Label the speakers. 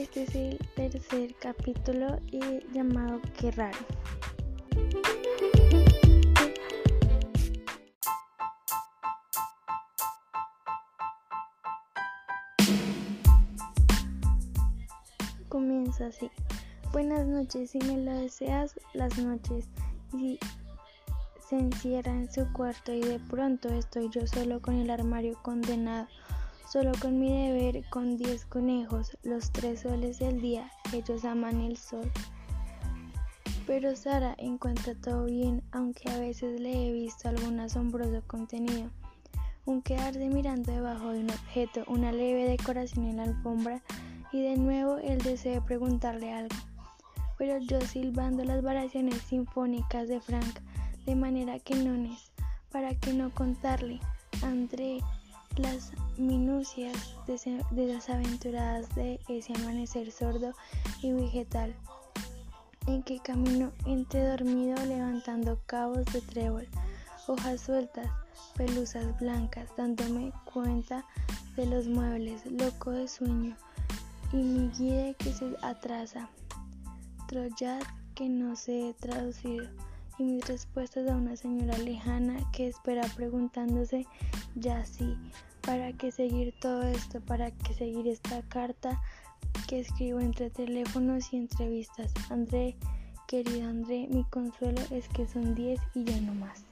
Speaker 1: el tercer capítulo y llamado Qué raro. Comienza así. Buenas noches, si me lo deseas, las noches. Y se encierra en su cuarto y de pronto estoy yo solo con el armario condenado Solo con mi deber, con diez conejos, los tres soles del día, ellos aman el sol. Pero Sara encuentra todo bien, aunque a veces le he visto algún asombroso contenido. Un quedarse mirando debajo de un objeto, una leve decoración en la alfombra y de nuevo el deseo de preguntarle algo. Pero yo silbando las variaciones sinfónicas de Frank, de manera que no es, para que no contarle, André, las minucias desaventuradas de ese amanecer sordo y vegetal en que camino entre dormido levantando cabos de trébol, hojas sueltas, pelusas blancas, dándome cuenta de los muebles, loco de sueño, y mi guía que se atrasa, troyad que no se he traducido, y mis respuestas a una señora lejana que espera preguntándose ya sí, ¿para qué seguir todo esto? ¿Para qué seguir esta carta que escribo entre teléfonos y entrevistas? André, querido André, mi consuelo es que son 10 y ya no más.